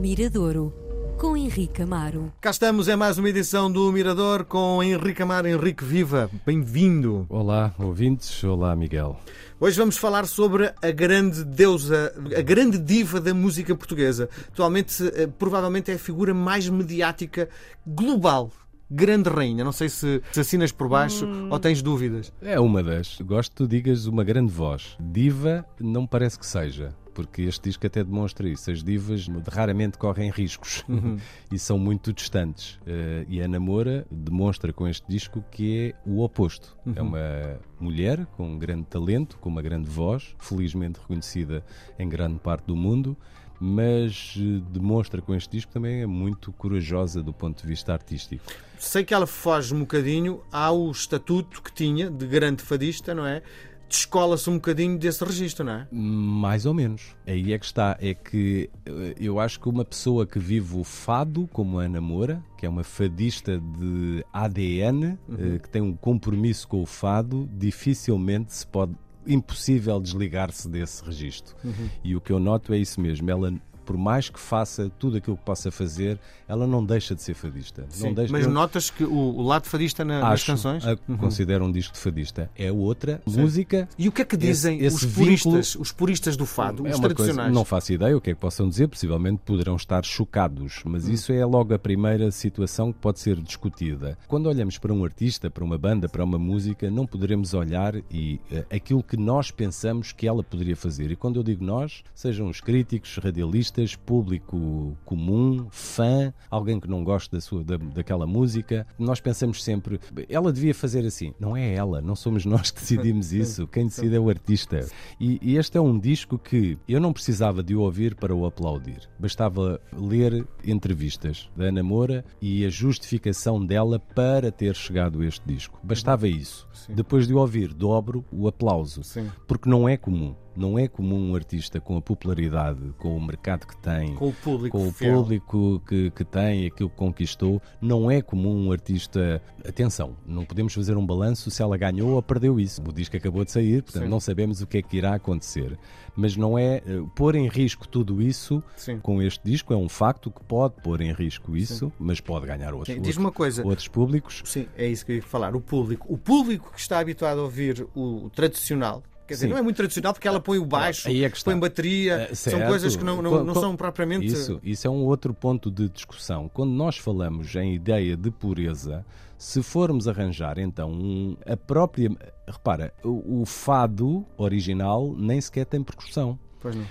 Miradouro, com Henrique Amaro. Cá estamos, é mais uma edição do Mirador com Henrique Amaro. Henrique, viva, bem-vindo. Olá, ouvintes. Olá, Miguel. Hoje vamos falar sobre a grande deusa, a grande diva da música portuguesa. Atualmente, eh, provavelmente é a figura mais mediática global. Grande rainha. Não sei se, se assinas por baixo ou tens dúvidas. É uma das. Gosto que tu digas uma grande voz. Diva não parece que seja. Porque este disco até demonstra isso. As divas raramente correm riscos e são muito distantes. Uh, e a Namora demonstra com este disco que é o oposto. É uma mulher com um grande talento, com uma grande voz, felizmente reconhecida em grande parte do mundo, mas uh, demonstra com este disco também é muito corajosa do ponto de vista artístico. Sei que ela foge um bocadinho ao estatuto que tinha de grande fadista, não é? Descola-se um bocadinho desse registro, não é? Mais ou menos. Aí é que está. É que eh, eu acho que uma pessoa que vive o fado, como a Ana Moura, que é uma fadista de ADN, uhum. que tem um compromisso com o fado, dificilmente se pode impossível desligar-se desse registro. Uhum. E o que eu noto é isso mesmo. Ela por mais que faça tudo aquilo que possa fazer, ela não deixa de ser fadista. Sim, mas notas que o, o lado fadista na, nas canções? A, uhum. Considero um disco de fadista. É outra Sim. música. E o que é que dizem esse, esse os, puristas, os puristas do fado, é os tradicionais? Coisa, não faço ideia o que é que possam dizer, possivelmente poderão estar chocados, mas uhum. isso é logo a primeira situação que pode ser discutida. Quando olhamos para um artista, para uma banda, para uma música, não poderemos olhar e uh, aquilo que nós pensamos que ela poderia fazer. E quando eu digo nós, sejam os críticos, radialistas, público comum, fã, alguém que não gosta da sua, da, daquela música. Nós pensamos sempre, ela devia fazer assim. Não é ela, não somos nós que decidimos isso. Quem decide é o artista. E, e este é um disco que eu não precisava de o ouvir para o aplaudir. Bastava ler entrevistas da Ana Moura e a justificação dela para ter chegado a este disco. Bastava isso. Sim. Depois de o ouvir, dobro o aplauso. Sim. Porque não é comum. Não é comum um artista com a popularidade, com o mercado que tem, com o público, com o público que, que tem, aquilo que conquistou, não é comum um artista. Atenção, não podemos fazer um balanço se ela ganhou ou perdeu isso. O disco acabou de sair, portanto Sim. não sabemos o que é que irá acontecer. Mas não é uh, pôr em risco tudo isso Sim. com este disco, é um facto que pode pôr em risco isso, Sim. mas pode ganhar outros, Diz uma coisa, outros públicos. Sim, é isso que eu ia falar. O público, o público que está habituado a ouvir o tradicional Quer dizer, Sim. não é muito tradicional porque ela põe o baixo, é põe bateria, uh, são coisas que não, não, não são propriamente. Isso, isso é um outro ponto de discussão. Quando nós falamos em ideia de pureza, se formos arranjar então um, a própria. Repara, o, o fado original nem sequer tem percussão.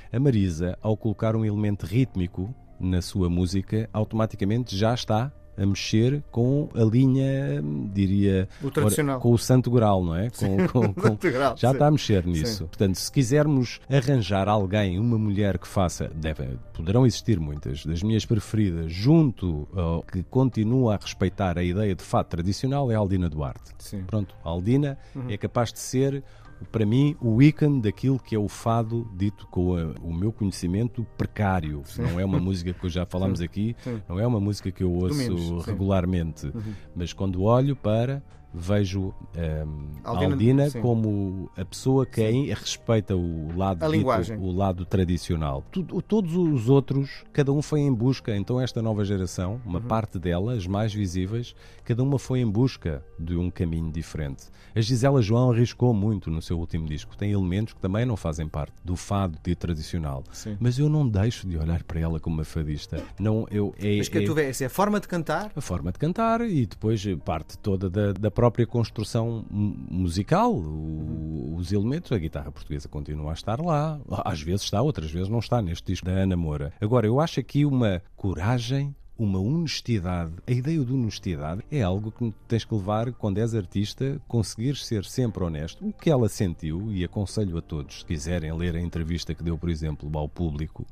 A Marisa, ao colocar um elemento rítmico na sua música, automaticamente já está a mexer com a linha, diria, o tradicional. com o Santo Grau, não é? Com, com, com, grau, já sim. está a mexer nisso. Sim. Portanto, se quisermos arranjar alguém, uma mulher que faça, deve, poderão existir muitas, das minhas preferidas, junto ao que continua a respeitar a ideia de fato tradicional, é a Aldina Duarte. Sim. Pronto, a Aldina uhum. é capaz de ser para mim, o ícone daquilo que é o fado dito com a, o meu conhecimento precário. Sim. Não é uma música que já falámos aqui, sim. não é uma música que eu ouço regularmente, uhum. mas quando olho para vejo um, ehm, Aldina, Aldina como a pessoa que é, respeita o lado, dito, o lado tradicional. Tudo, todos os outros, cada um foi em busca. Então, esta nova geração, uma uhum. parte dela, as mais visíveis, cada uma foi em busca de um caminho diferente. A Gisela João arriscou muito no seu último disco. Tem elementos que também não fazem parte do fado de tradicional. Sim. Mas eu não deixo de olhar para ela como uma fadista. Não, eu, é, Mas que é, tu vês, é a forma de cantar? A forma de cantar e depois parte toda da, da própria construção musical, o, os elementos, a guitarra portuguesa continua a estar lá. Às vezes está, outras vezes não está neste disco da Ana Moura. Agora, eu acho aqui uma coragem uma honestidade. A ideia de honestidade é algo que tens que levar quando és artista, conseguir ser sempre honesto. O que ela sentiu, e aconselho a todos, se quiserem ler a entrevista que deu, por exemplo, ao público,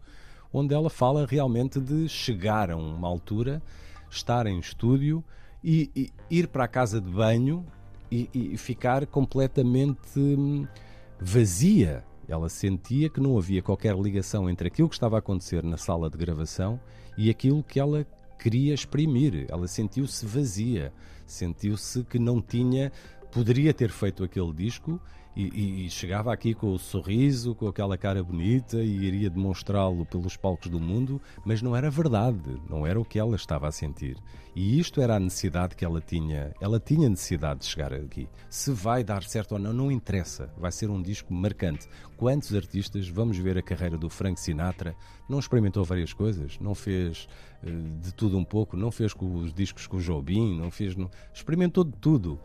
onde ela fala realmente de chegar a uma altura, estar em estúdio e, e ir para a casa de banho e, e ficar completamente hum, vazia. Ela sentia que não havia qualquer ligação entre aquilo que estava a acontecer na sala de gravação e aquilo que ela queria exprimir. Ela sentiu-se vazia, sentiu-se que não tinha, poderia ter feito aquele disco e, e, chegava aqui com o sorriso, com aquela cara bonita e iria demonstrá-lo pelos palcos do mundo, mas não era verdade, não era o que ela estava a sentir. E isto era a necessidade que ela tinha. Ela tinha necessidade de chegar aqui. Se vai dar certo ou não, não interessa. Vai ser um disco marcante. Quantos artistas, vamos ver a carreira do Frank Sinatra, não experimentou várias coisas, não fez uh, de tudo um pouco, não fez com os discos com o Jobim, não fez. Experimentou de tudo.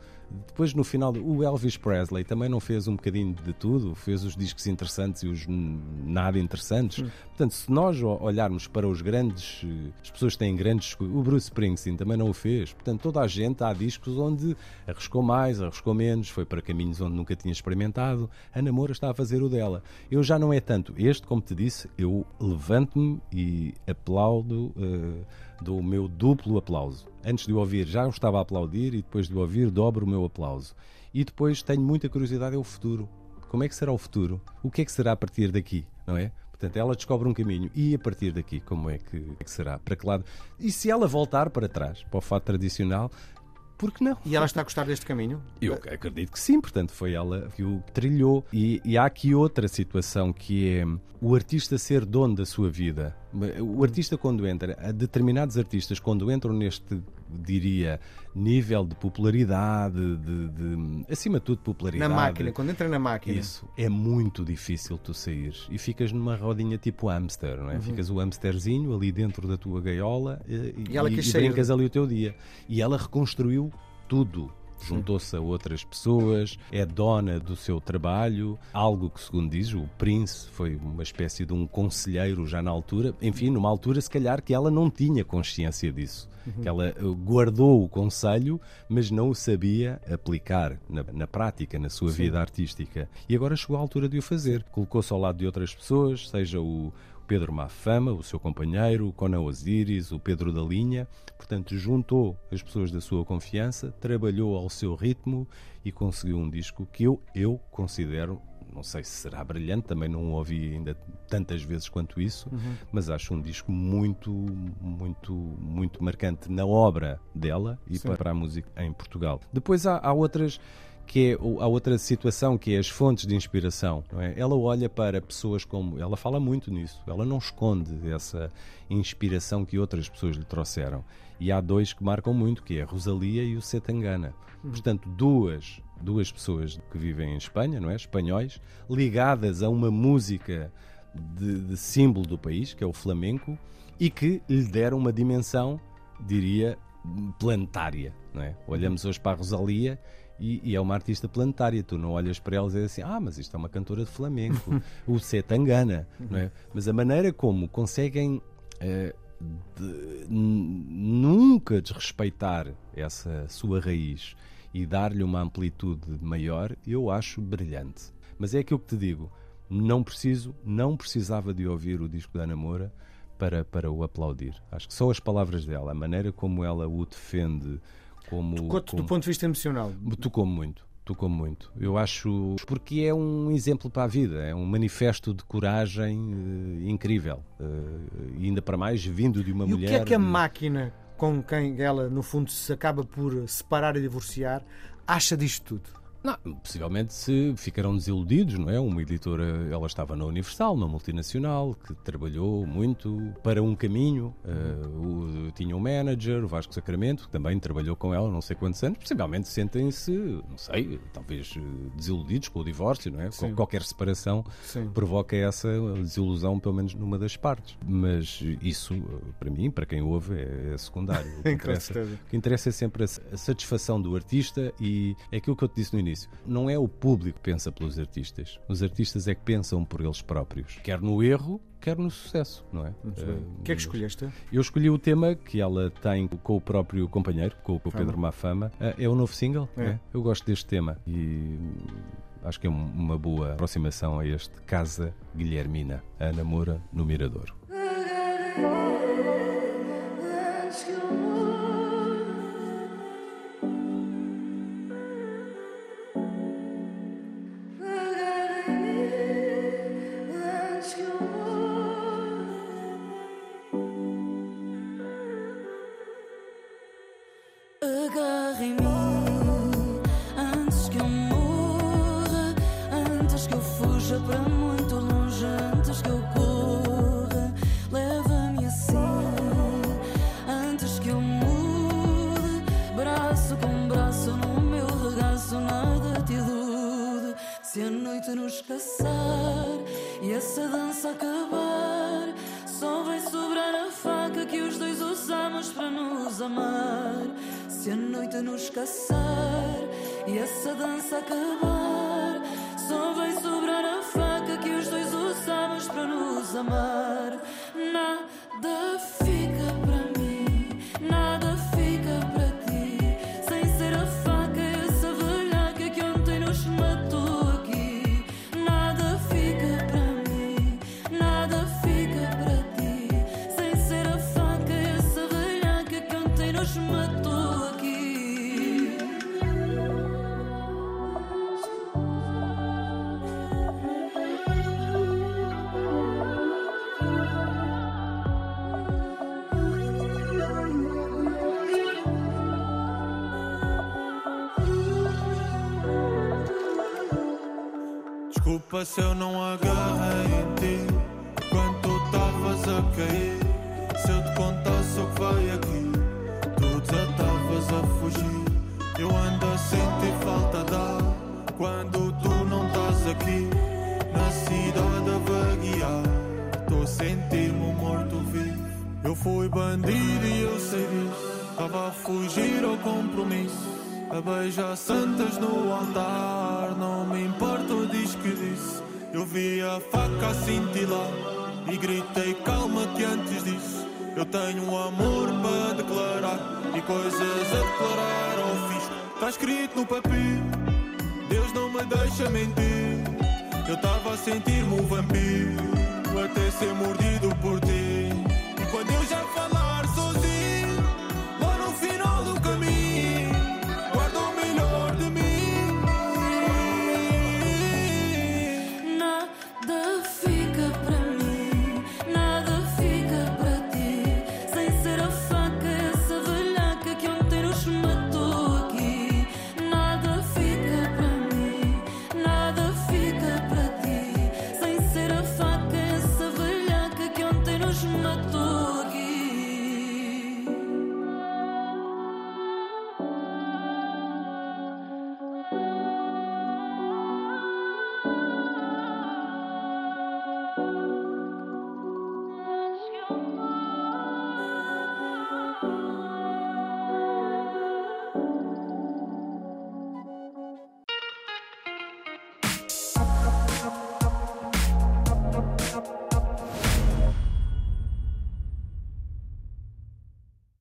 Depois, no final, o Elvis Presley também não fez um bocadinho de tudo, fez os discos interessantes e os nada interessantes. Hum. Portanto, se nós olharmos para os grandes, as pessoas têm grandes. O Bruce Springsteen também não o fez. Portanto, toda a gente há discos onde arriscou mais, arriscou menos, foi para caminhos onde nunca tinha experimentado. A Namora está a fazer o dela. Eu já não é tanto. Este, como te disse, eu levanto-me e aplaudo. Uh, dou o meu duplo aplauso. Antes de o ouvir, já o estava a aplaudir e depois de o ouvir, dobro o meu aplauso. E depois tenho muita curiosidade, é o futuro. Como é que será o futuro? O que é que será a partir daqui, não é? Portanto, ela descobre um caminho e a partir daqui, como é que, é que será? Para que lado? E se ela voltar para trás, para o fato tradicional, por que não? E ela está a gostar deste caminho? Eu acredito que sim, portanto, foi ela que o trilhou. E, e há aqui outra situação que é o artista ser dono da sua vida. O artista, quando entra, determinados artistas, quando entram neste, diria, nível de popularidade, de, de, acima de tudo, popularidade. Na máquina, quando entra na máquina. Isso, é muito difícil tu sair e ficas numa rodinha tipo hamster, não é? Uhum. Ficas o hamsterzinho ali dentro da tua gaiola e, e, e, e brincas ali o teu dia. E ela reconstruiu tudo juntou-se a outras pessoas, é dona do seu trabalho, algo que, segundo diz, o Prince foi uma espécie de um conselheiro já na altura, enfim, numa altura se calhar que ela não tinha consciência disso. Uhum. Que ela eh, guardou o conselho, mas não o sabia aplicar na, na prática, na sua Sim. vida artística. E agora chegou a altura de o fazer. Colocou-se ao lado de outras pessoas, seja o, Pedro Mafama, o seu companheiro, o Conan Osiris, o Pedro da Linha. Portanto, juntou as pessoas da sua confiança, trabalhou ao seu ritmo e conseguiu um disco que eu, eu considero não sei se será brilhante, também não o ouvi ainda tantas vezes quanto isso, uhum. mas acho um disco muito, muito, muito marcante na obra dela e Sim. para a música em Portugal. Depois há, há outras que é a outra situação, que é as fontes de inspiração. É? Ela olha para pessoas como. Ela fala muito nisso, ela não esconde essa inspiração que outras pessoas lhe trouxeram. E há dois que marcam muito, que é a Rosalia e o Setangana. Uhum. Portanto, duas, duas pessoas que vivem em Espanha, não é? Espanhóis, ligadas a uma música de, de símbolo do país, que é o flamenco, e que lhe deram uma dimensão, diria, planetária. Não é? Olhamos hoje para a Rosalia e, e, é uma artista planetária. Tu não olhas para ela e dizes assim: ah, mas isto é uma cantora de flamenco, o Setangana. Não é? Mas a maneira como conseguem uh, de, nunca desrespeitar essa sua raiz e dar-lhe uma amplitude maior, eu acho brilhante. Mas é aquilo que te digo: não preciso, não precisava de ouvir o disco da Namora para, para o aplaudir. Acho que só as palavras dela, a maneira como ela o defende, como. Tocou-te do ponto de vista emocional? Tocou muito. Tocou muito. Eu acho. Porque é um exemplo para a vida, é um manifesto de coragem uh, incrível. Uh, ainda para mais vindo de uma e mulher. O que é que a máquina com quem ela, no fundo, se acaba por separar e divorciar, acha disto tudo? Não, possivelmente se ficaram desiludidos, não é? Uma editora, ela estava na Universal, na multinacional, que trabalhou muito para um caminho. Uh, o, tinha um manager, o Vasco Sacramento, que também trabalhou com ela não sei quantos anos. Possivelmente sentem-se, não sei, talvez eh, desiludidos com o divórcio, não é? Sim. Qualquer separação Sim. provoca essa desilusão, pelo menos numa das partes. Mas isso, para mim, para quem ouve, é, é secundário. O que, interessa, o que interessa é sempre a satisfação do artista e é aquilo que eu te disse no início início. Não é o público que pensa pelos artistas. Os artistas é que pensam por eles próprios. Quer no erro, quer no sucesso, não é? Uh, o que é que escolheste? Eu escolhi o tema que ela tem com o próprio companheiro, com, o Pedro Mafama. Uh, é o novo single. É. é. Eu gosto deste tema e acho que é uma boa aproximação a este Casa Guilhermina, a namora no Agarra em mim antes que eu morra, antes que eu fuja para muito longe, antes que eu corra. Leva-me assim, antes que eu mude, braço com braço no meu regaço, nada te ilude. Se a noite nos caçar e essa dança acabar, só vai sobrar a faca que os dois usamos para nos amar. Se a noite nos caçar e essa dança acabar, só vai sobrar a faca que os dois usamos para nos amar. Nada fica Desculpa se eu não agarrei em ti. Quando tu estavas a cair Se eu te contasse o que vai aqui Tu desatavas a fugir. Eu ando a sentir falta de ar Quando tu não estás aqui. Na cidade a vaguear Estou a sentir-me morto-vivo Eu fui bandido e eu sei disso. Estava a fugir ao compromisso a beijar santas no altar Não me importa o diz que disse. Eu vi a faca a cintilar E gritei calma que antes disso. Eu tenho amor para declarar E coisas a declarar ao fisco. Está escrito no papel Deus não me deixa mentir. Eu estava a sentir-me um vampiro Até ser mordido por ti